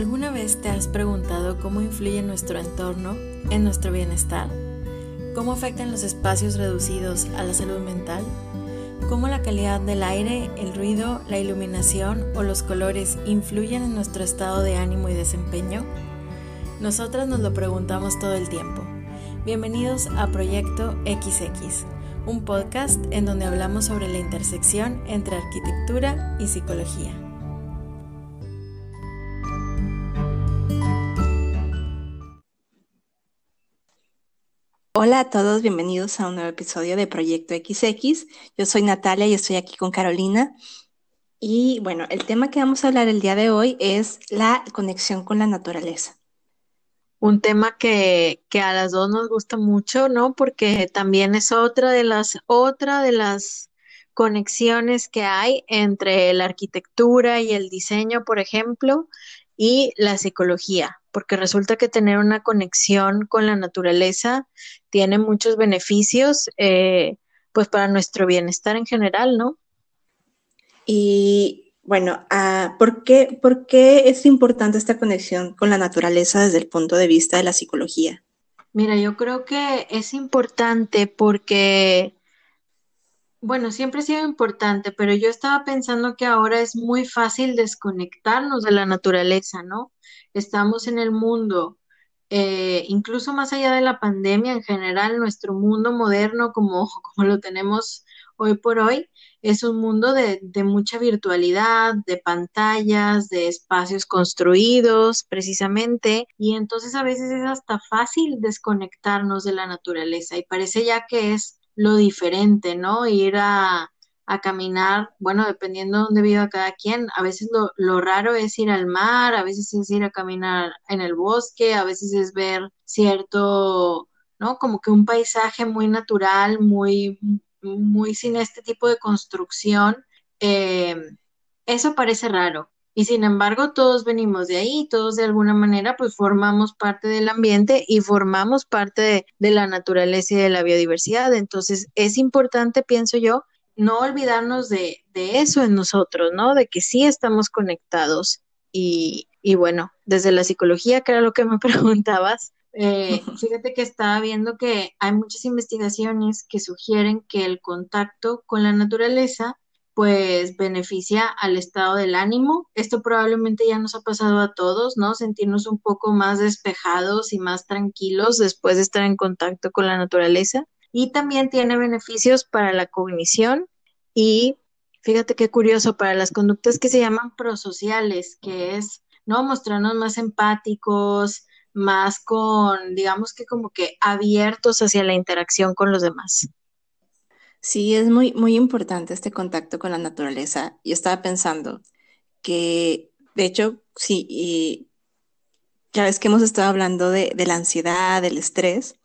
¿Alguna vez te has preguntado cómo influye nuestro entorno en nuestro bienestar? ¿Cómo afectan los espacios reducidos a la salud mental? ¿Cómo la calidad del aire, el ruido, la iluminación o los colores influyen en nuestro estado de ánimo y desempeño? Nosotras nos lo preguntamos todo el tiempo. Bienvenidos a Proyecto XX, un podcast en donde hablamos sobre la intersección entre arquitectura y psicología. Hola a todos, bienvenidos a un nuevo episodio de Proyecto XX. Yo soy Natalia y estoy aquí con Carolina. Y bueno, el tema que vamos a hablar el día de hoy es la conexión con la naturaleza. Un tema que, que a las dos nos gusta mucho, ¿no? Porque también es otra de las, otra de las conexiones que hay entre la arquitectura y el diseño, por ejemplo, y la psicología porque resulta que tener una conexión con la naturaleza tiene muchos beneficios, eh, pues para nuestro bienestar en general, ¿no? Y bueno, ah, ¿por, qué, ¿por qué es importante esta conexión con la naturaleza desde el punto de vista de la psicología? Mira, yo creo que es importante porque bueno, siempre ha sido importante, pero yo estaba pensando que ahora es muy fácil desconectarnos de la naturaleza, ¿no? Estamos en el mundo, eh, incluso más allá de la pandemia en general, nuestro mundo moderno como, como lo tenemos hoy por hoy, es un mundo de, de mucha virtualidad, de pantallas, de espacios construidos precisamente, y entonces a veces es hasta fácil desconectarnos de la naturaleza y parece ya que es lo diferente, ¿no? Ir a, caminar, bueno, dependiendo de dónde viva cada quien, a veces lo, lo, raro es ir al mar, a veces es ir a caminar en el bosque, a veces es ver cierto, ¿no? Como que un paisaje muy natural, muy, muy sin este tipo de construcción. Eh, eso parece raro, y sin embargo, todos venimos de ahí, todos de alguna manera pues formamos parte del ambiente y formamos parte de, la naturaleza y de la biodiversidad. Entonces, es importante, pienso yo, no olvidarnos de, eso en nosotros, ¿no? De que sí estamos conectados. Y, y bueno, desde la psicología, que era lo que me preguntabas, eh, fíjate que estaba viendo que hay muchas investigaciones que sugieren que el contacto con la naturaleza pues beneficia al estado del ánimo. Esto probablemente ya nos ha pasado a todos, ¿no? Sentirnos un poco más despejados y más tranquilos después de estar en contacto con la naturaleza. Y también tiene beneficios para la cognición y fíjate qué curioso, para las conductas que se llaman prosociales, que es, ¿no? Mostrarnos más empáticos, más con, digamos que como que abiertos hacia la interacción con los demás. Sí, es muy, muy importante este contacto con la naturaleza. Yo estaba pensando que, de hecho, sí, y ya ves que hemos estado hablando de, la ansiedad, del estrés,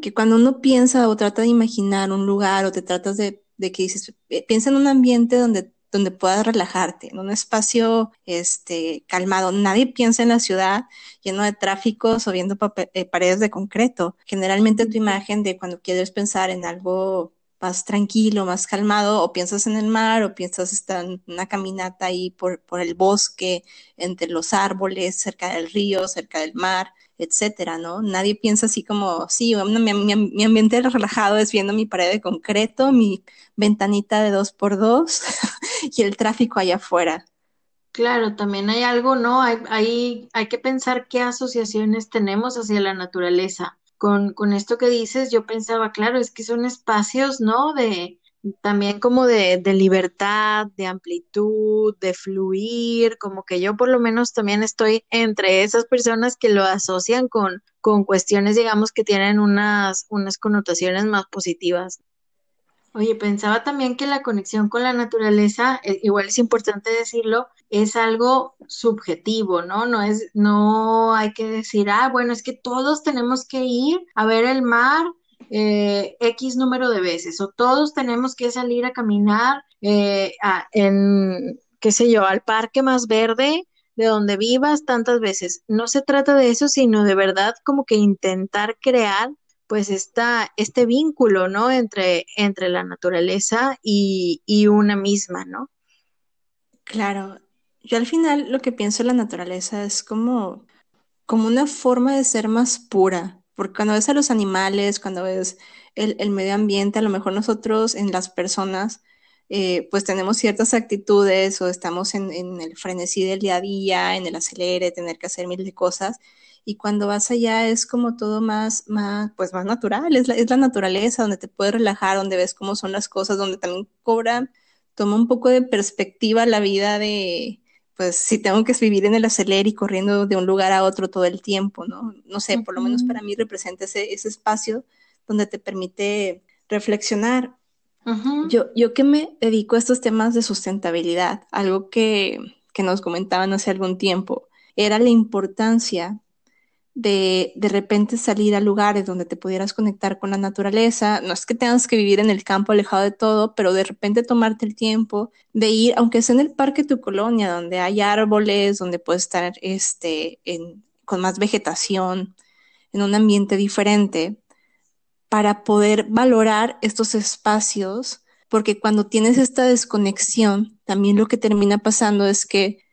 que cuando uno piensa o trata de imaginar un lugar o te tratas de, de que dices, eh, piensa en un ambiente donde donde puedas relajarte, en un espacio este, calmado. Nadie piensa en la ciudad lleno de tráficos o viendo eh, paredes de concreto. Generalmente tu imagen de cuando quieres pensar en algo más tranquilo, más calmado, o piensas en el mar, o piensas estar en una caminata ahí por, por el bosque, entre los árboles, cerca del río, cerca del mar, etcétera, ¿no? Nadie piensa así como, sí, mi, mi, ambiente relajado es viendo mi pared de concreto, mi ventanita de dos por dos y el tráfico allá afuera. Claro, también hay algo, ¿no? Hay, hay, hay que pensar qué asociaciones tenemos hacia la naturaleza con, con esto que dices, yo pensaba, claro, es que son espacios, ¿no? De también como de, de libertad, de amplitud, de fluir, como que yo por lo menos también estoy entre esas personas que lo asocian con, con cuestiones, digamos, que tienen unas, unas connotaciones más positivas. Oye, pensaba también que la conexión con la naturaleza, eh, igual es importante decirlo, es algo subjetivo, ¿no? No es, no hay que decir, ah, bueno, es que todos tenemos que ir a ver el mar eh, X número de veces, o todos tenemos que salir a caminar eh, en, qué sé yo, al parque más verde de donde vivas tantas veces. No se trata de eso, sino de verdad como que intentar crear pues está este vínculo, ¿no? Entre, entre la naturaleza y, una misma, ¿no? Claro. yo al final lo que pienso en la naturaleza es como, como una forma de ser más pura, porque cuando ves a los animales, cuando ves el, el medio ambiente, a lo mejor nosotros en las personas, eh, pues tenemos ciertas actitudes o estamos en, en, el frenesí del día a día, en el acelere, tener que hacer mil de cosas. Y cuando vas allá es como todo más, más, pues más natural, es la, es la naturaleza donde te puedes relajar, donde ves cómo son las cosas, donde también cobra, toma un poco de perspectiva la vida de, pues si tengo que vivir en el acelere y corriendo de un lugar a otro todo el tiempo, ¿no? No sé, por lo menos para mí representa ese, ese espacio donde te permite reflexionar. Uh -huh. yo, yo que me dedico a estos temas de sustentabilidad, algo que, que nos comentaban hace algún tiempo, era la importancia de de repente salir a lugares donde te pudieras conectar con la naturaleza. No es que tengas que vivir en el campo alejado de todo, pero de repente tomarte el tiempo de ir, aunque sea en el parque de tu colonia, donde hay árboles, donde puedes estar este, en, con más vegetación, en un ambiente diferente, para poder valorar estos espacios, porque cuando tienes esta desconexión, también lo que termina pasando es que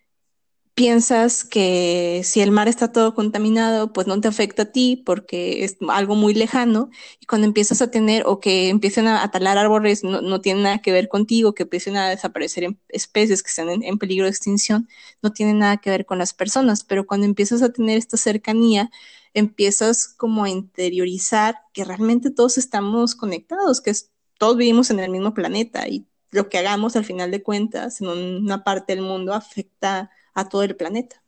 piensas que si el mar está todo contaminado, pues no te afecta a ti porque es algo muy lejano y cuando empiezas a tener o que empiecen a, talar árboles no, no tiene nada que ver contigo, que empiecen a desaparecer en especies que están en, en, peligro de extinción, no tiene nada que ver con las personas, pero cuando empiezas a tener esta cercanía, empiezas como a interiorizar que realmente todos estamos conectados, que es, todos vivimos en el mismo planeta y lo que hagamos al final de cuentas en una parte del mundo afecta a todo el planeta.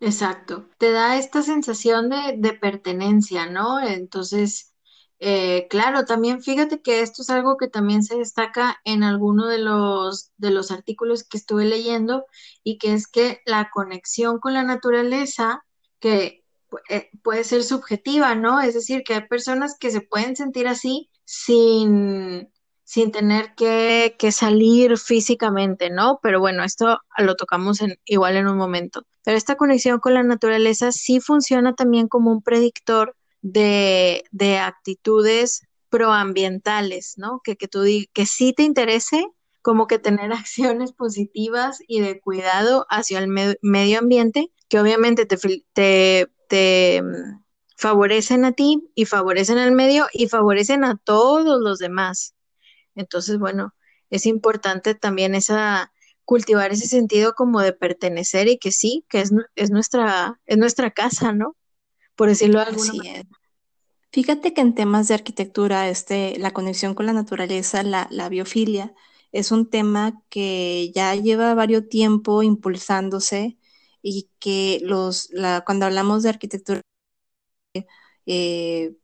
Exacto. Te da esta sensación de, pertenencia, ¿no? Entonces, eh, claro, también fíjate que esto es algo que también se destaca en alguno de los, de los artículos que estuve leyendo y que es que la conexión con la naturaleza, que eh, puede ser subjetiva, ¿no? Es decir, que hay personas que se pueden sentir así sin, sin tener que, que, salir físicamente, ¿no? Pero bueno, esto lo tocamos en, igual en un momento. Pero esta conexión con la naturaleza sí funciona también como un predictor de, de actitudes proambientales, ¿no? Que, que, tú, que sí te interese como que tener acciones positivas y de cuidado hacia el me medio ambiente, que obviamente te, te, te favorecen a ti y favorecen al medio y favorecen a todos los demás. Entonces, bueno, es importante también esa cultivar ese sentido como de pertenecer y que sí, que es, es nuestra, es nuestra casa, ¿no? Por decirlo Así. Fíjate que en temas de arquitectura, este, la conexión con la naturaleza, la, la biofilia, es un tema que ya lleva varios tiempo impulsándose y que los, la, cuando hablamos de arquitectura, eh,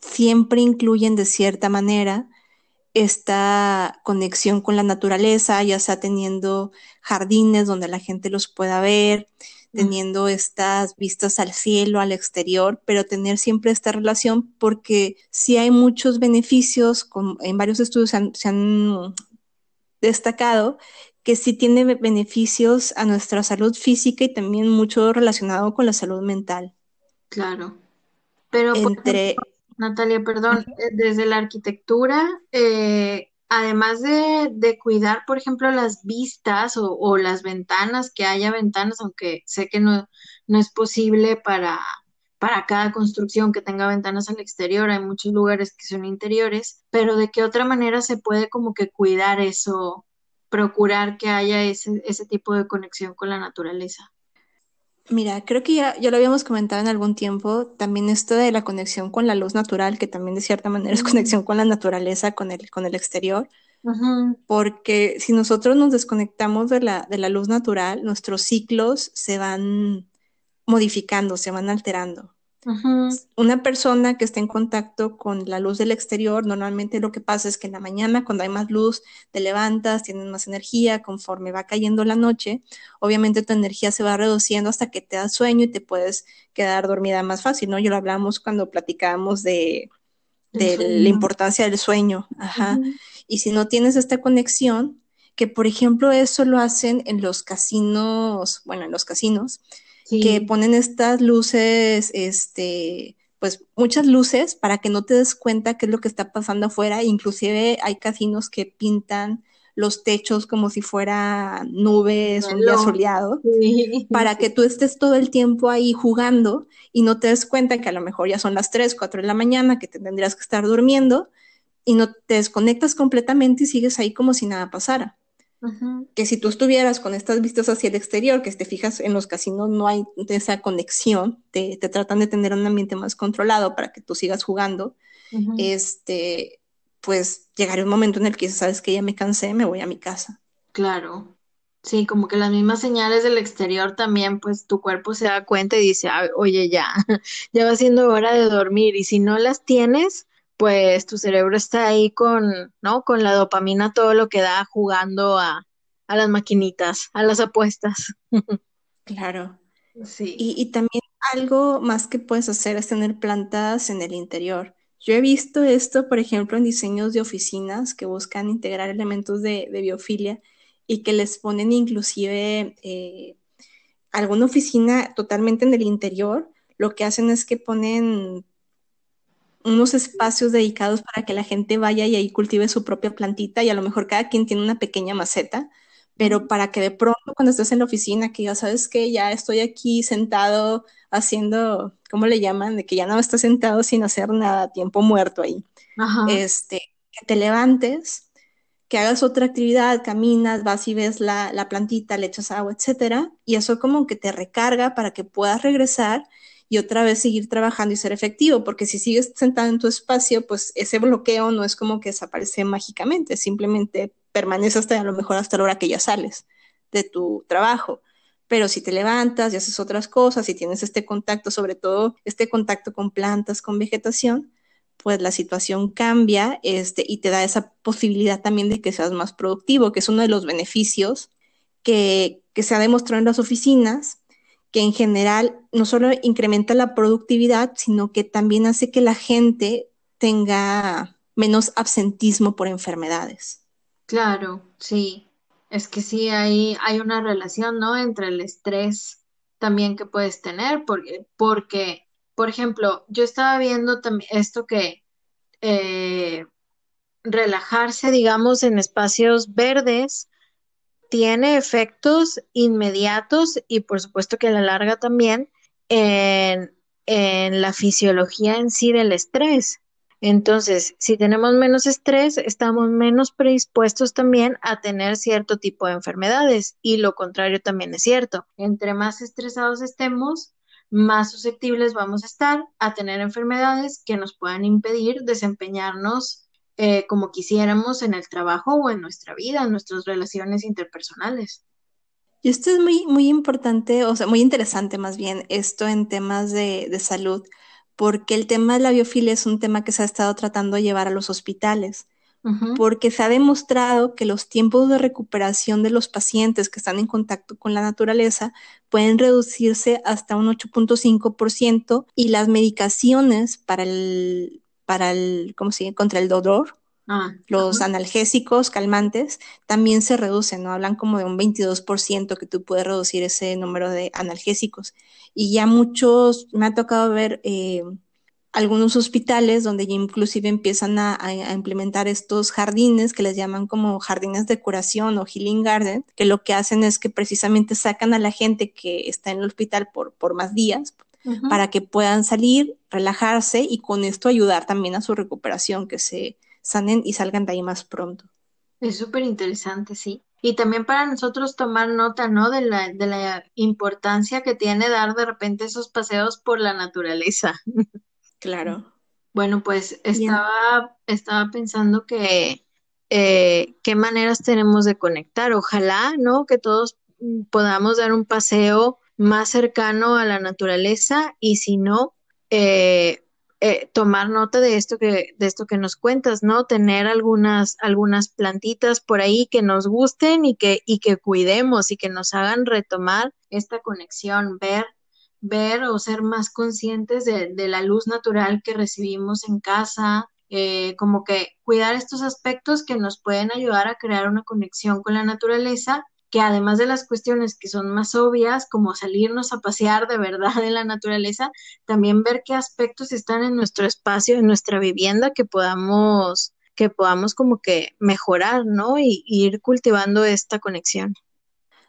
siempre incluyen de cierta manera esta conexión con la naturaleza, ya sea teniendo jardines donde la gente los pueda ver, teniendo estas vistas al cielo, al exterior, pero tener siempre esta relación porque sí hay muchos beneficios, con, en varios estudios se han, se han destacado que sí tiene beneficios a nuestra salud física y también mucho relacionado con la salud mental. Claro. Pero entre ejemplo, Natalia, perdón, -huh. desde la arquitectura, eh, además de, de, cuidar, por ejemplo, las vistas o, o, las ventanas, que haya ventanas, aunque sé que no, no es posible para, para cada construcción que tenga ventanas al exterior, hay muchos lugares que son interiores, pero de qué otra manera se puede como que cuidar eso, procurar que haya ese, ese tipo de conexión con la naturaleza. Mira, creo que ya, ya, lo habíamos comentado en algún tiempo, también esto de la conexión con la luz natural, que también de cierta manera es conexión con la naturaleza, con el, con el exterior, uh -huh. porque si nosotros nos desconectamos de la, de la luz natural, nuestros ciclos se van modificando, se van alterando. Uh -huh. Una persona que está en contacto con la luz del exterior, normalmente lo que pasa es que en la mañana, cuando hay más luz, te levantas, tienes más energía, conforme va cayendo la noche, obviamente tu energía se va reduciendo hasta que te da sueño y te puedes quedar dormida más fácil, ¿no? Yo lo hablamos cuando platicábamos de, de la importancia del sueño. Ajá. Uh -huh. Y si no tienes esta conexión, que por ejemplo eso lo hacen en los casinos, bueno, en los casinos, sí. que ponen estas luces, este, pues muchas luces para que no te des cuenta qué es lo que está pasando afuera. Inclusive hay casinos que pintan los techos como si fuera nubes, un día soleado, para que tú estés todo el tiempo ahí jugando y no te des cuenta que a lo mejor ya son las 3, 4 de la mañana, que te tendrías que estar durmiendo y no te desconectas completamente y sigues ahí como si nada pasara. Que si tú estuvieras con estas vistas hacia el exterior, que te fijas en los casinos no hay esa conexión, te, te tratan de tener un ambiente más controlado para que tú sigas jugando, este, pues llegará un momento en el que sabes que ya me cansé, me voy a mi casa. Claro. Sí, como que las mismas señales del exterior también, pues tu cuerpo se da cuenta y dice, oye, ya, ya va siendo hora de dormir. Y si no las tienes, pues tu cerebro está ahí con, ¿no? Con la dopamina, todo lo que da jugando a, a las maquinitas, a las apuestas. Claro. Sí. Y, y, también algo más que puedes hacer es tener plantas en el interior. Yo he visto esto, por ejemplo, en diseños de oficinas que buscan integrar elementos de, de biofilia y que les ponen inclusive eh, alguna oficina totalmente en el interior. Lo que hacen es que ponen unos espacios dedicados para que la gente vaya y ahí cultive su propia plantita y a lo mejor cada quien tiene una pequeña maceta, pero para que de pronto cuando estés en la oficina, que ya sabes que ya estoy aquí sentado haciendo, ¿cómo le llaman? De que ya no estás sentado sin hacer nada, tiempo muerto ahí. Este, que te levantes, que hagas otra actividad, caminas, vas y ves la, la plantita, le echas agua, etcétera, y eso como que te recarga para que puedas regresar y otra vez seguir trabajando y ser efectivo, porque si sigues sentado en tu espacio, pues ese bloqueo no es como que desaparece mágicamente, simplemente permanece hasta a lo mejor hasta la hora que ya sales de tu trabajo. Pero si te levantas y haces otras cosas y tienes este contacto, sobre todo este contacto con plantas, con vegetación, pues la situación cambia este, y te da esa posibilidad también de que seas más productivo, que es uno de los beneficios que, que se ha demostrado en las oficinas que en general no solo incrementa la productividad, sino que también hace que la gente tenga menos absentismo por enfermedades. Claro, sí. Es que sí, hay, hay una relación, ¿no? Entre el estrés también que puedes tener, porque, porque por ejemplo, yo estaba viendo también esto que eh, relajarse, digamos, en espacios verdes tiene efectos inmediatos y por supuesto que a la larga también en, la fisiología en sí del estrés. Entonces, si tenemos menos estrés, estamos menos predispuestos también a tener cierto tipo de enfermedades y lo contrario también es cierto. Entre más estresados estemos, más susceptibles vamos a estar a tener enfermedades que nos puedan impedir desempeñarnos eh, como quisiéramos en el trabajo o en nuestra vida, en nuestras relaciones interpersonales. Y esto es muy, muy importante, o sea, muy interesante más bien, esto en temas de, de salud, porque el tema de la biofilia es un tema que se ha estado tratando de llevar a los hospitales porque se ha demostrado que los tiempos de recuperación de los pacientes que están en contacto con la naturaleza pueden reducirse hasta un 8.5% y las medicaciones para el, para el, ¿cómo se Contra el dolor, ah, los analgésicos, calmantes, también se reducen, ¿no? Hablan como de un 22% que tú puedes reducir ese número de analgésicos. Y ya muchos, me ha tocado ver eh, algunos hospitales donde ya inclusive empiezan a, implementar estos jardines que les llaman como jardines de curación o healing garden, que lo que hacen es que precisamente sacan a la gente que está en el hospital por, por más días, para que puedan salir, relajarse y con esto ayudar también a su recuperación, que se sanen y salgan de ahí más pronto. Es súper interesante, sí. Y también para nosotros tomar nota, ¿no? De la, de la importancia que tiene dar de repente esos paseos por la naturaleza. Claro. Bueno, pues estaba, estaba pensando que eh, qué maneras tenemos de conectar. Ojalá, ¿no? Que todos podamos dar un paseo más cercano a la naturaleza y si no, eh, eh, tomar nota de esto que de esto que nos cuentas, ¿no? Tener algunas algunas plantitas por ahí que nos gusten y que y que cuidemos y que nos hagan retomar esta conexión, ver ver o ser más conscientes de, de la luz natural que recibimos en casa, eh, como que cuidar estos aspectos que nos pueden ayudar a crear una conexión con la naturaleza que además de las cuestiones que son más obvias, como salirnos a pasear de verdad en la naturaleza, también ver qué aspectos están en nuestro espacio, en nuestra vivienda que podamos que podamos como que mejorar, ¿no? Y, y ir cultivando esta conexión.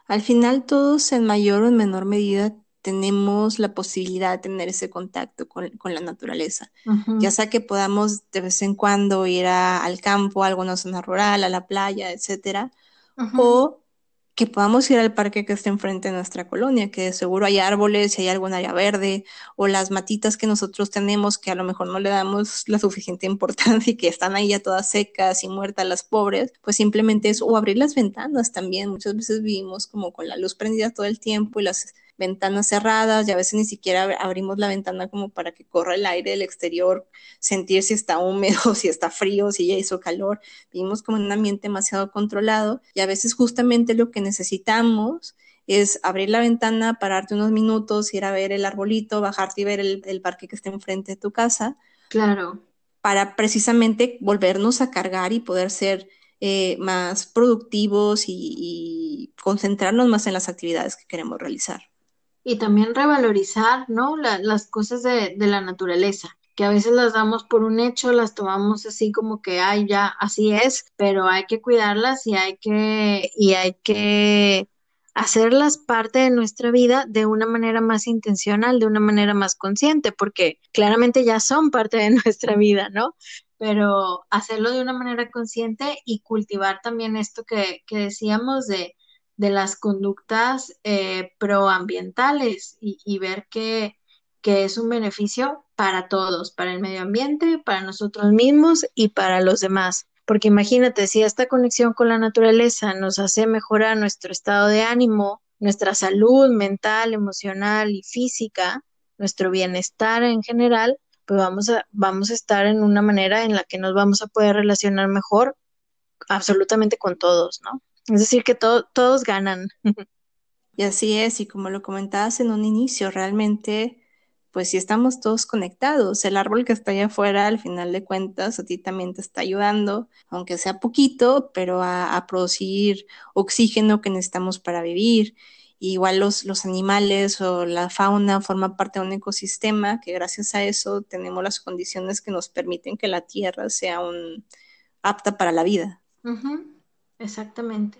Al final todos en mayor o en menor medida tenemos la posibilidad de tener ese contacto con, con la naturaleza. Ya sea que podamos de vez en cuando ir a, al campo, a alguna zona rural, a la playa, etcétera, o que podamos ir al parque que está enfrente de nuestra colonia, que seguro hay árboles y hay alguna área verde, o las matitas que nosotros tenemos que a lo mejor no le damos la suficiente importancia y que están ahí ya todas secas y muertas las pobres, pues simplemente es, o abrir las ventanas también. Muchas veces vivimos como con la luz prendida todo el tiempo y las ventanas cerradas y a veces ni siquiera abrimos la ventana como para que corra el aire del exterior, sentir si está húmedo, si está frío, si ya hizo calor. Vivimos como en un ambiente demasiado controlado y a veces justamente lo que necesitamos es abrir la ventana, pararte unos minutos, ir a ver el arbolito, bajarte y ver el, parque que está enfrente de tu casa. Claro. Para precisamente volvernos a cargar y poder ser eh, más productivos y, concentrarnos más en las actividades que queremos realizar y también revalorizar, ¿no? las cosas de, de, la naturaleza, que a veces las damos por un hecho, las tomamos así como que, ay, ya, así es, pero hay que cuidarlas y hay que, y hay que hacerlas parte de nuestra vida de una manera más intencional, de una manera más consciente, porque claramente ya son parte de nuestra vida, ¿no? Pero hacerlo de una manera consciente y cultivar también esto que, que decíamos de de las conductas eh, proambientales y, ver que, que es un beneficio para todos, para el medio ambiente, para nosotros mismos y para los demás. Porque imagínate, si esta conexión con la naturaleza nos hace mejorar nuestro estado de ánimo, nuestra salud mental, emocional y física, nuestro bienestar en general, pues vamos a, vamos a estar en una manera en la que nos vamos a poder relacionar mejor absolutamente con todos, ¿no? Es decir, que todos ganan. Y así es, y como lo comentabas en un inicio, realmente, pues si estamos todos conectados, el árbol que está allá afuera, al final de cuentas, a ti también te está ayudando, aunque sea poquito, pero a, producir oxígeno que necesitamos para vivir. igual los, los animales o la fauna forman parte de un ecosistema que gracias a eso tenemos las condiciones que nos permiten que la tierra sea un, apta para la vida. Exactamente.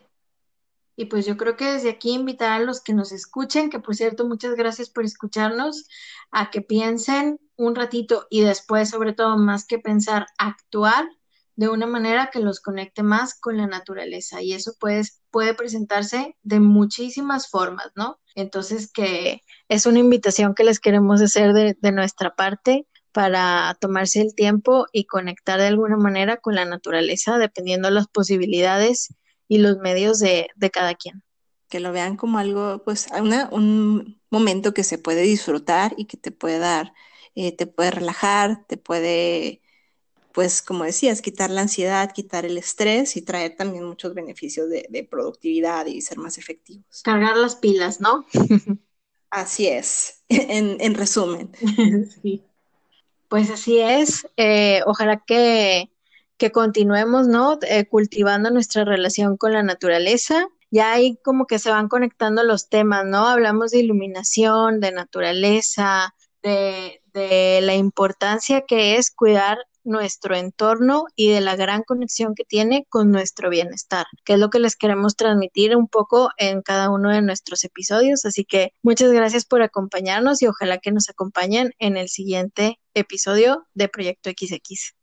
Y pues yo creo que desde aquí invitar a los que nos escuchen, que por cierto, muchas gracias por escucharnos, a que piensen un ratito y después, sobre todo, más que pensar, actuar de una manera que los conecte más con la naturaleza. Y eso puede, puede presentarse de muchísimas formas, ¿no? Entonces, que es una invitación que les queremos hacer de, de nuestra parte para tomarse el tiempo y conectar de alguna manera con la naturaleza, dependiendo de las posibilidades y los medios de, cada quien. Que lo vean como algo, pues, un momento que se puede disfrutar y que te puede dar, eh, te puede relajar, te puede, pues, como decías, quitar la ansiedad, quitar el estrés y traer también muchos beneficios de, de productividad y ser más efectivos. Cargar las pilas, ¿no? Así es, en, en resumen. sí. Pues así es. Eh, ojalá que, que, continuemos, ¿no? Eh, cultivando nuestra relación con la naturaleza. Ya ahí como que se van conectando los temas, ¿no? Hablamos de iluminación, de naturaleza, de, de la importancia que es cuidar nuestro entorno y de la gran conexión que tiene con nuestro bienestar, que es lo que les queremos transmitir un poco en cada uno de nuestros episodios. Así que muchas gracias por acompañarnos y ojalá que nos acompañen en el siguiente episodio de Proyecto XX.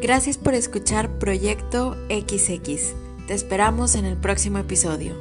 Gracias por escuchar Proyecto XX. Te esperamos en el próximo episodio.